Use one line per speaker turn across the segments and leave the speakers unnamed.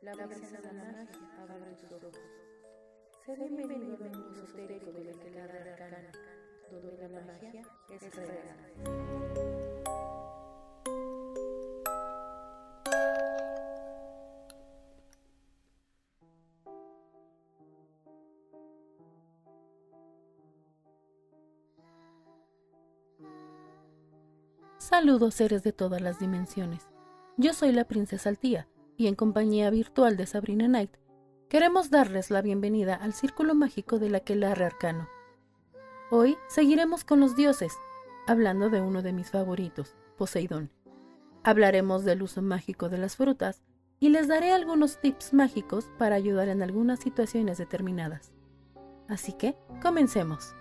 la brisa de la magia abre tus ojos. Sé bienvenido al mundo esotérico de la que arcana, donde la magia es real.
Saludos seres de todas las dimensiones. Yo soy la princesa Altía y en compañía virtual de Sabrina Knight queremos darles la bienvenida al círculo mágico del aquelarre arcano. Hoy seguiremos con los dioses, hablando de uno de mis favoritos, Poseidón. Hablaremos del uso mágico de las frutas y les daré algunos tips mágicos para ayudar en algunas situaciones determinadas. Así que, comencemos.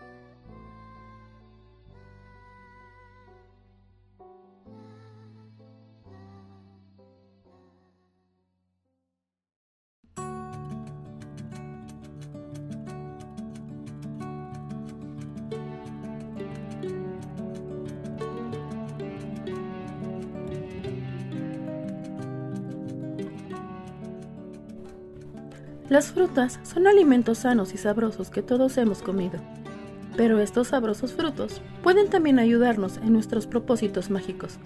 Las frutas son alimentos sanos y sabrosos que todos hemos comido, pero estos sabrosos frutos pueden también ayudarnos en nuestros propósitos mágicos.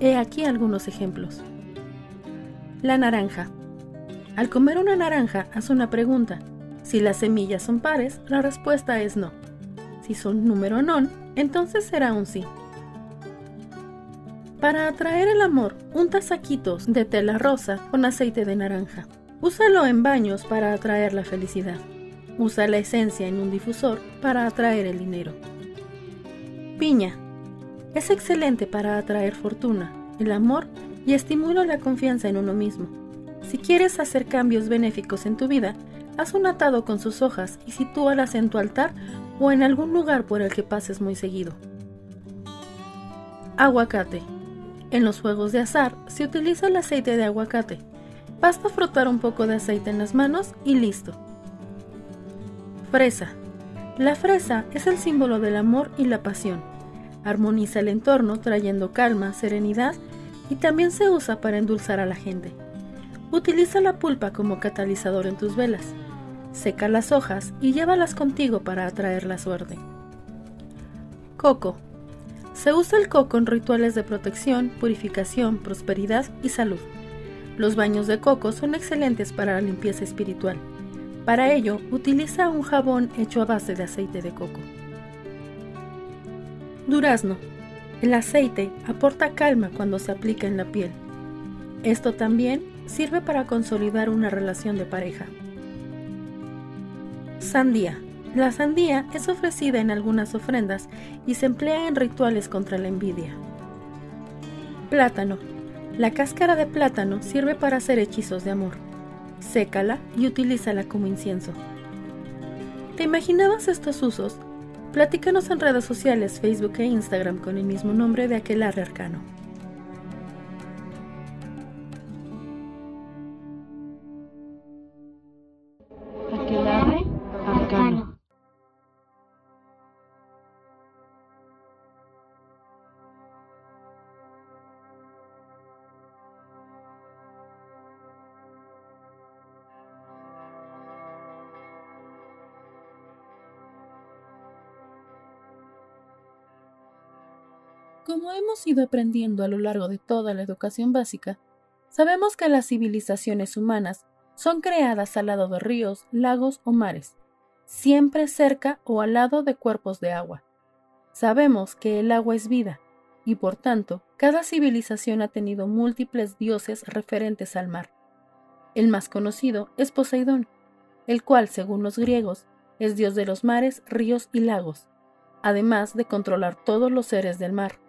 He aquí algunos ejemplos. La naranja. Al comer una naranja, haz una pregunta. Si las semillas son pares, la respuesta es no. Si son número non, entonces será un sí. Para atraer el amor, unta saquitos de tela rosa con aceite de naranja. Úsalo en baños para atraer la felicidad. Usa la esencia en un difusor para atraer el dinero. Piña. Es excelente para atraer fortuna, el amor y estimula la confianza en uno mismo. Si quieres hacer cambios benéficos en tu vida, haz un atado con sus hojas y sitúalas en tu altar o en algún lugar por el que pases muy seguido. Aguacate. En los juegos de azar se utiliza el aceite de aguacate Basta frotar un poco de aceite en las manos y listo. Fresa. La fresa es el símbolo del amor y la pasión. Armoniza el entorno trayendo calma, serenidad y también se usa para endulzar a la gente. Utiliza la pulpa como catalizador en tus velas. Seca las hojas y llévalas contigo para atraer la suerte. Coco. Se usa el coco en rituales de protección, purificación, prosperidad y salud. Los baños de coco son excelentes para la limpieza espiritual. Para ello, utiliza un jabón hecho a base de aceite de coco. Durazno. El aceite aporta calma cuando se aplica en la piel. Esto también sirve para consolidar una relación de pareja. Sandía. La sandía es ofrecida en algunas ofrendas y se emplea en rituales contra la envidia. Plátano. La cáscara de plátano sirve para hacer hechizos de amor. Sécala y utilízala como incienso. ¿Te imaginabas estos usos? Platícanos en redes sociales, Facebook e Instagram con el mismo nombre de aquel arcano. Como hemos ido aprendiendo a lo largo de toda la educación básica, sabemos que las civilizaciones humanas son creadas al lado de ríos, lagos o mares, siempre cerca o al lado de cuerpos de agua. Sabemos que el agua es vida, y por tanto, cada civilización ha tenido múltiples dioses referentes al mar. El más conocido es Poseidón, el cual, según los griegos, es dios de los mares, ríos y lagos, además de controlar todos los seres del mar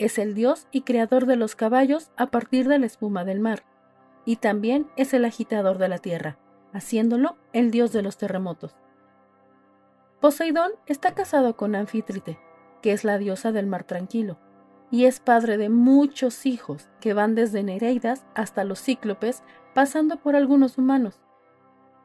es el dios y creador de los caballos a partir de la espuma del mar, y también es el agitador de la tierra, haciéndolo el dios de los terremotos. Poseidón está casado con Anfítrite, que es la diosa del mar tranquilo, y es padre de muchos hijos que van desde Nereidas hasta los cíclopes, pasando por algunos humanos.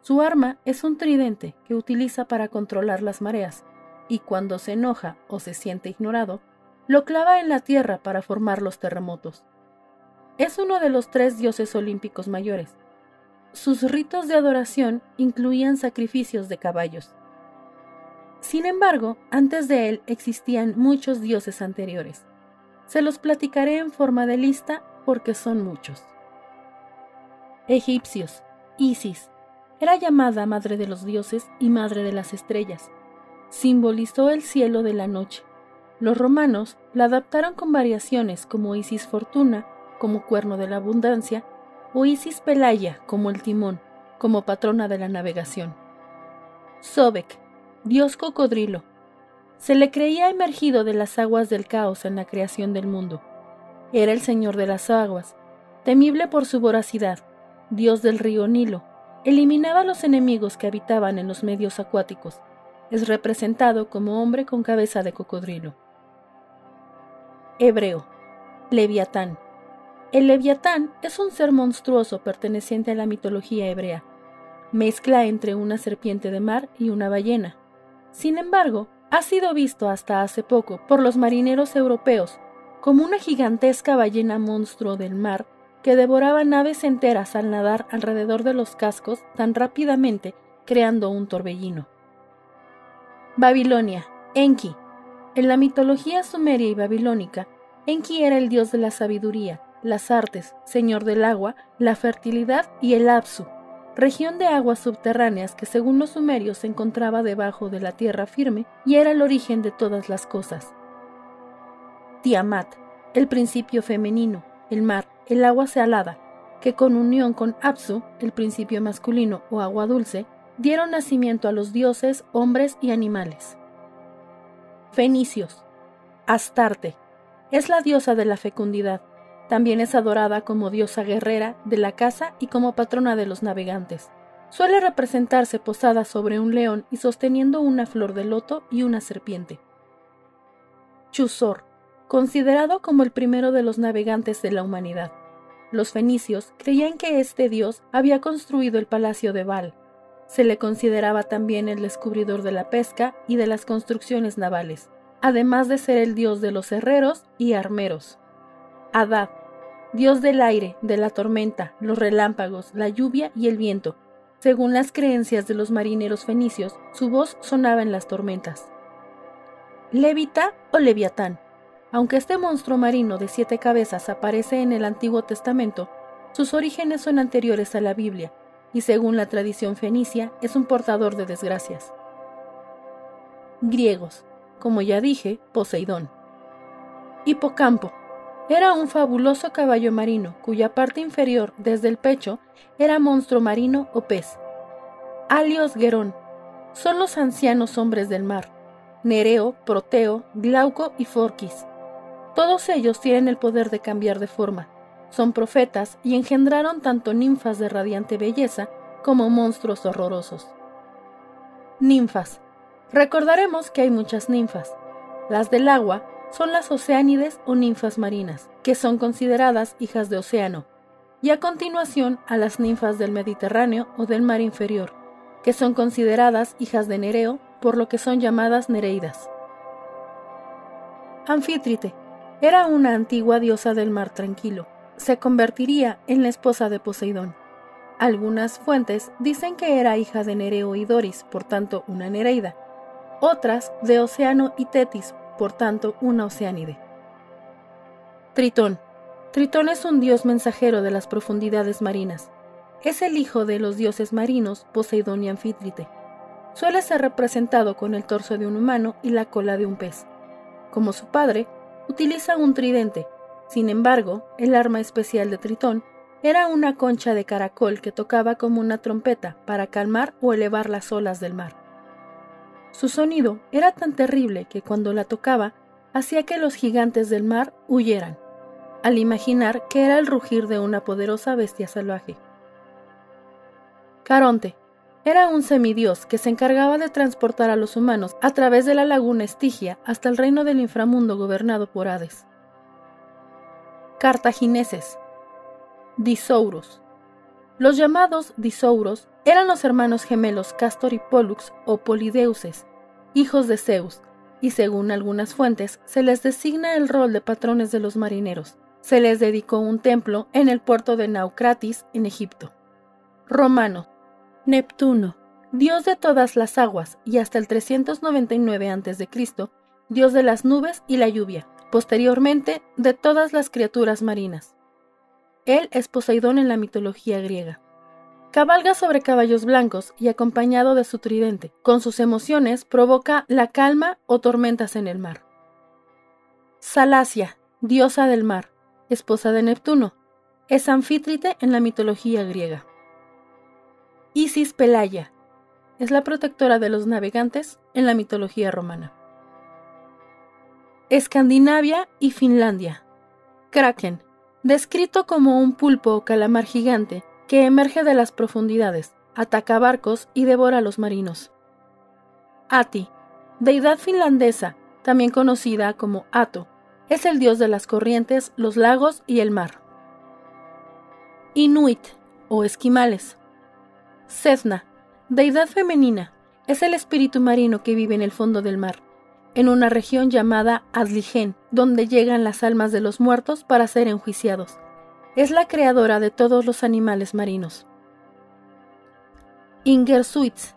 Su arma es un tridente que utiliza para controlar las mareas, y cuando se enoja o se siente ignorado, lo clava en la tierra para formar los terremotos. es uno de los tres dioses olímpicos mayores. Sus ritos de adoración incluían sacrificios de caballos. Sin embargo, antes de él existían muchos dioses anteriores. Se los platicaré en forma de lista porque son muchos. Egipcios. Isis. Era llamada madre de los dioses y madre de las estrellas. Simbolizó el cielo de la noche. Los romanos la adaptaron con variaciones como Isis Fortuna, como cuerno de la abundancia, o Isis Pelaya, como el timón, como patrona de la navegación. Sobek, dios cocodrilo. Se le creía emergido de las aguas del caos en la creación del mundo. Era el señor de las aguas, temible por su voracidad, dios del río Nilo. Eliminaba a los enemigos que habitaban en los medios acuáticos. Es representado como hombre con cabeza de cocodrilo. Hebreo. Leviatán. El leviatán es un ser monstruoso perteneciente a la mitología hebrea, mezcla entre una serpiente de mar y una ballena. Sin embargo, ha sido visto hasta hace poco por los marineros europeos como una gigantesca ballena monstruo del mar que devoraba naves enteras al nadar alrededor de los cascos tan rápidamente, creando un torbellino. Babilonia, Enki. En la mitología sumeria y babilónica, Enki era el dios de la sabiduría, las artes, señor del agua, la fertilidad y el Apsu, región de aguas subterráneas que según los sumerios se encontraba debajo de la tierra firme y era el origen de todas las cosas. Tiamat, el principio femenino, el mar, el agua salada, que con unión con Apsu, el principio masculino o agua dulce, dieron nacimiento a los dioses, hombres y animales. Fenicios. Astarte. Es la diosa de la fecundidad, también es adorada como diosa guerrera de la caza y como patrona de los navegantes. Suele representarse posada sobre un león y sosteniendo una flor de loto y una serpiente. Chusor, considerado como el primero de los navegantes de la humanidad. Los fenicios creían que este dios había construido el palacio de Baal. Se le consideraba también el descubridor de la pesca y de las construcciones navales, además de ser el dios de los herreros y armeros. Adad, dios del aire, de la tormenta, los relámpagos, la lluvia y el viento. Según las creencias de los marineros fenicios, su voz sonaba en las tormentas. Levita o Leviatán. Aunque este monstruo marino de siete cabezas aparece en el Antiguo Testamento, sus orígenes son anteriores a la Biblia, y según la tradición fenicia es un portador de desgracias. Griegos. Como ya dije, Poseidón. Hipocampo era un fabuloso caballo marino cuya parte inferior, desde el pecho, era monstruo marino o pez. Alios Gerón son los ancianos hombres del mar. Nereo, Proteo, Glauco y Forquis. Todos ellos tienen el poder de cambiar de forma. Son profetas y engendraron tanto ninfas de radiante belleza como monstruos horrorosos. Ninfas. Recordaremos que hay muchas ninfas. Las del agua son las oceánides o ninfas marinas, que son consideradas hijas de océano, y a continuación a las ninfas del Mediterráneo o del mar inferior, que son consideradas hijas de Nereo, por lo que son llamadas Nereidas. Anfítrite era una antigua diosa del mar tranquilo. Se convertiría en la esposa de Poseidón. Algunas fuentes dicen que era hija de Nereo y Doris, por tanto una Nereida. Otras de Océano y Tetis, por tanto una oceánide. Tritón. Tritón es un dios mensajero de las profundidades marinas. Es el hijo de los dioses marinos Poseidón y Anfítrite. Suele ser representado con el torso de un humano y la cola de un pez. Como su padre, utiliza un tridente. Sin embargo, el arma especial de Tritón era una concha de caracol que tocaba como una trompeta para calmar o elevar las olas del mar. Su sonido era tan terrible que cuando la tocaba hacía que los gigantes del mar huyeran, al imaginar que era el rugir de una poderosa bestia salvaje. Caronte era un semidios que se encargaba de transportar a los humanos a través de la laguna Estigia hasta el reino del inframundo gobernado por Hades. Cartagineses. Disouros. Los llamados Disouros eran los hermanos gemelos Castor y Pollux o Polideuses, hijos de Zeus, y según algunas fuentes se les designa el rol de patrones de los marineros, se les dedicó un templo en el puerto de Naucratis, en Egipto. Romano. Neptuno, dios de todas las aguas y hasta el 399 a.C., dios de las nubes y la lluvia, posteriormente de todas las criaturas marinas. Él es Poseidón en la mitología griega. Cabalga sobre caballos blancos y acompañado de su tridente. Con sus emociones provoca la calma o tormentas en el mar. Salacia, diosa del mar, esposa de Neptuno, es anfítrite en la mitología griega. Isis Pelaya, es la protectora de los navegantes en la mitología romana. Escandinavia y Finlandia. Kraken, descrito como un pulpo o calamar gigante que emerge de las profundidades, ataca barcos y devora a los marinos. Ati, deidad finlandesa, también conocida como Ato, es el dios de las corrientes, los lagos y el mar. Inuit, o esquimales. Sedna, deidad femenina, es el espíritu marino que vive en el fondo del mar en una región llamada Adligen, donde llegan las almas de los muertos para ser enjuiciados. Es la creadora de todos los animales marinos. Ingersuits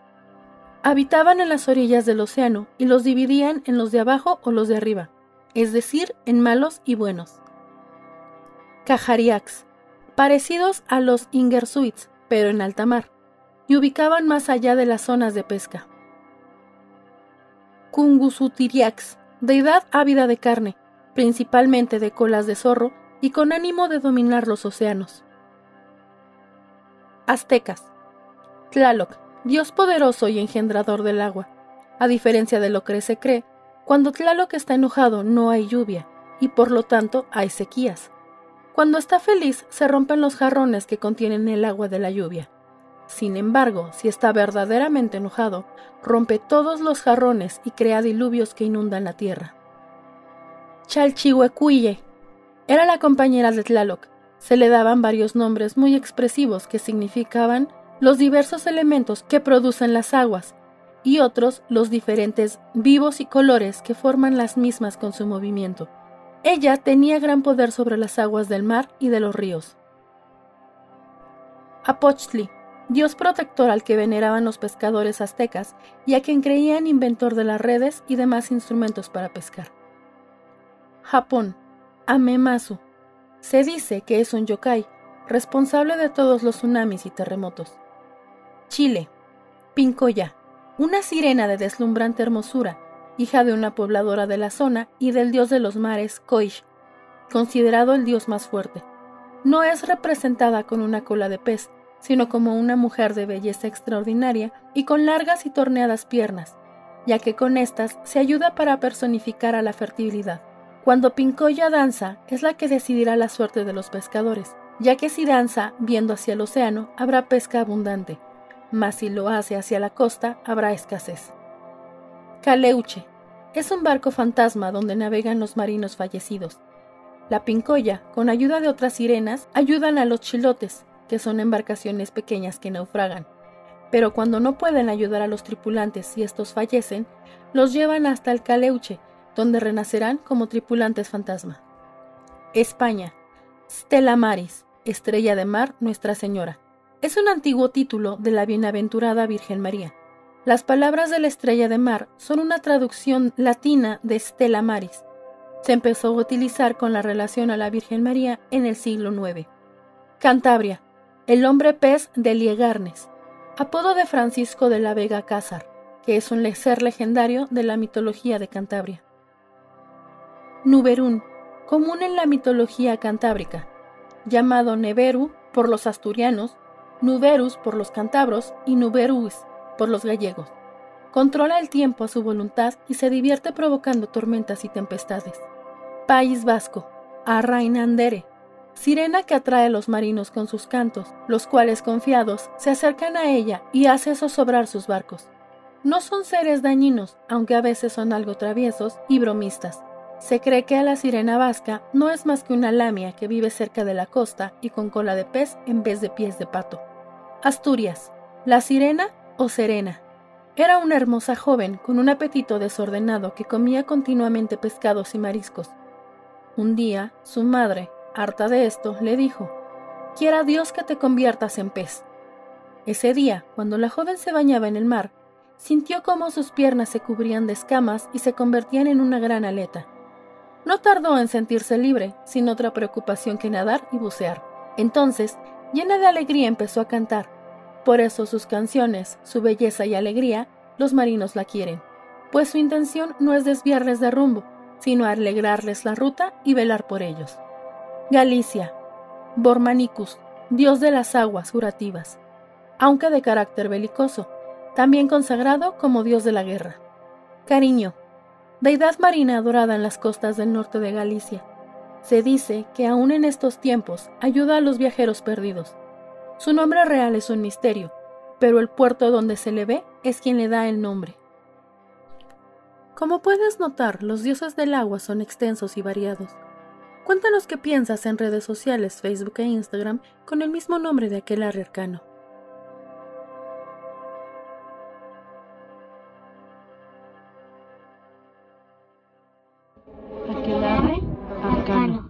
habitaban en las orillas del océano y los dividían en los de abajo o los de arriba, es decir, en malos y buenos. Cajariax, parecidos a los Ingersuits, pero en alta mar, y ubicaban más allá de las zonas de pesca. Kungusutiriax, deidad ávida de carne, principalmente de colas de zorro y con ánimo de dominar los océanos. Aztecas. Tlaloc, dios poderoso y engendrador del agua. A diferencia de lo que se cree, cuando Tlaloc está enojado no hay lluvia, y por lo tanto hay sequías. Cuando está feliz se rompen los jarrones que contienen el agua de la lluvia. Sin embargo, si está verdaderamente enojado, rompe todos los jarrones y crea diluvios que inundan la tierra. Chalchihuecuille era la compañera de Tlaloc. Se le daban varios nombres muy expresivos que significaban los diversos elementos que producen las aguas y otros los diferentes vivos y colores que forman las mismas con su movimiento. Ella tenía gran poder sobre las aguas del mar y de los ríos. Apochtli dios protector al que veneraban los pescadores aztecas y a quien creían inventor de las redes y demás instrumentos para pescar. Japón, Amemasu. Se dice que es un yokai, responsable de todos los tsunamis y terremotos. Chile, Pincoya, una sirena de deslumbrante hermosura, hija de una pobladora de la zona y del dios de los mares, Koish, considerado el dios más fuerte. No es representada con una cola de pez, sino como una mujer de belleza extraordinaria y con largas y torneadas piernas, ya que con estas se ayuda para personificar a la fertilidad. Cuando Pincoya danza, es la que decidirá la suerte de los pescadores, ya que si danza viendo hacia el océano, habrá pesca abundante, mas si lo hace hacia la costa, habrá escasez. Caleuche es un barco fantasma donde navegan los marinos fallecidos. La Pincoya, con ayuda de otras sirenas, ayudan a los chilotes, que son embarcaciones pequeñas que naufragan, pero cuando no pueden ayudar a los tripulantes si estos fallecen, los llevan hasta el Caleuche, donde renacerán como tripulantes fantasma. España. Stella Maris, Estrella de Mar Nuestra Señora. Es un antiguo título de la bienaventurada Virgen María. Las palabras de la Estrella de Mar son una traducción latina de Stella Maris. Se empezó a utilizar con la relación a la Virgen María en el siglo IX. Cantabria, el hombre pez de Liegarnes, apodo de Francisco de la Vega Cázar, que es un ser legendario de la mitología de Cantabria. Nuberún, común en la mitología cantábrica, llamado Neveru por los asturianos, Nuberus por los cantabros y Nuberus por los gallegos. Controla el tiempo a su voluntad y se divierte provocando tormentas y tempestades. País Vasco, Arrainandere, sirena que atrae a los marinos con sus cantos, los cuales confiados se acercan a ella y hace zozobrar sus barcos. No son seres dañinos, aunque a veces son algo traviesos y bromistas. Se cree que a la sirena vasca no es más que una lamia que vive cerca de la costa y con cola de pez en vez de pies de pato. Asturias, la sirena o serena. Era una hermosa joven con un apetito desordenado que comía continuamente pescados y mariscos. Un día, su madre, Harta de esto, le dijo, Quiera Dios que te conviertas en pez. Ese día, cuando la joven se bañaba en el mar, sintió cómo sus piernas se cubrían de escamas y se convertían en una gran aleta. No tardó en sentirse libre, sin otra preocupación que nadar y bucear. Entonces, llena de alegría, empezó a cantar. Por eso sus canciones, su belleza y alegría, los marinos la quieren, pues su intención no es desviarles de rumbo, sino alegrarles la ruta y velar por ellos. Galicia, Bormanicus, dios de las aguas curativas, aunque de carácter belicoso, también consagrado como dios de la guerra. Cariño, deidad marina adorada en las costas del norte de Galicia. Se dice que aún en estos tiempos ayuda a los viajeros perdidos. Su nombre real es un misterio, pero el puerto donde se le ve es quien le da el nombre. Como puedes notar, los dioses del agua son extensos y variados. Cuéntanos qué piensas en redes sociales, Facebook e Instagram con el mismo nombre de aquel arcano. A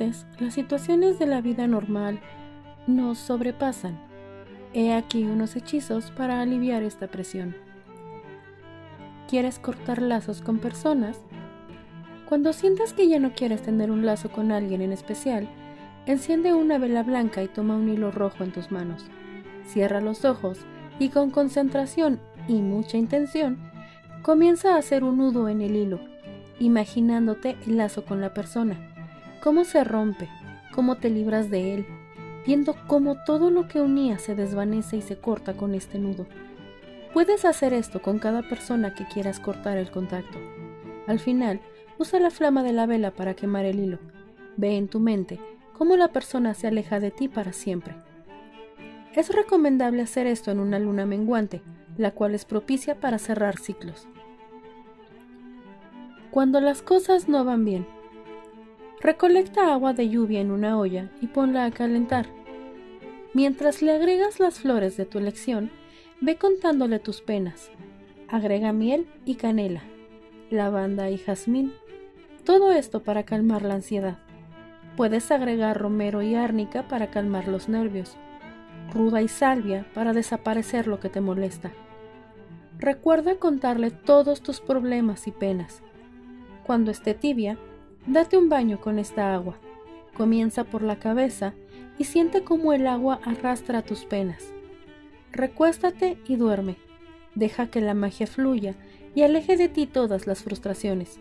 las situaciones de la vida normal nos sobrepasan. He aquí unos hechizos para aliviar esta presión. ¿Quieres cortar lazos con personas? Cuando sientas que ya no quieres tener un lazo con alguien en especial, enciende una vela blanca y toma un hilo rojo en tus manos. Cierra los ojos y con concentración y mucha intención, comienza a hacer un nudo en el hilo, imaginándote el lazo con la persona cómo se rompe, cómo te libras de él, viendo cómo todo lo que unía se desvanece y se corta con este nudo. Puedes hacer esto con cada persona que quieras cortar el contacto. Al final, usa la flama de la vela para quemar el hilo. Ve en tu mente cómo la persona se aleja de ti para siempre. Es recomendable hacer esto en una luna menguante, la cual es propicia para cerrar ciclos. Cuando las cosas no van bien, Recolecta agua de lluvia en una olla y ponla a calentar. Mientras le agregas las flores de tu elección, ve contándole tus penas. Agrega miel y canela, lavanda y jazmín. Todo esto para calmar la ansiedad. Puedes agregar romero y árnica para calmar los nervios, ruda y salvia para desaparecer lo que te molesta. Recuerda contarle todos tus problemas y penas. Cuando esté tibia, Date un baño con esta agua. Comienza por la cabeza y siente cómo el agua arrastra tus penas. Recuéstate y duerme. Deja que la magia fluya y aleje de ti todas las frustraciones.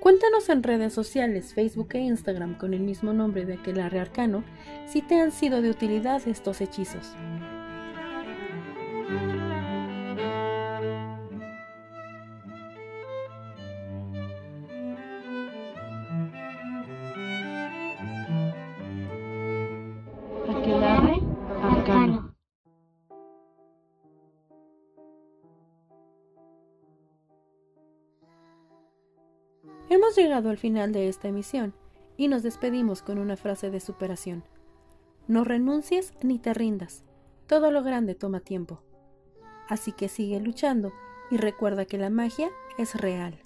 Cuéntanos en redes sociales, Facebook e Instagram con el mismo nombre de aquel arcano si te han sido de utilidad estos hechizos. Llegado al final de esta emisión y nos despedimos con una frase de superación. No renuncies ni te rindas. Todo lo grande toma tiempo. Así que sigue luchando y recuerda que la magia es real.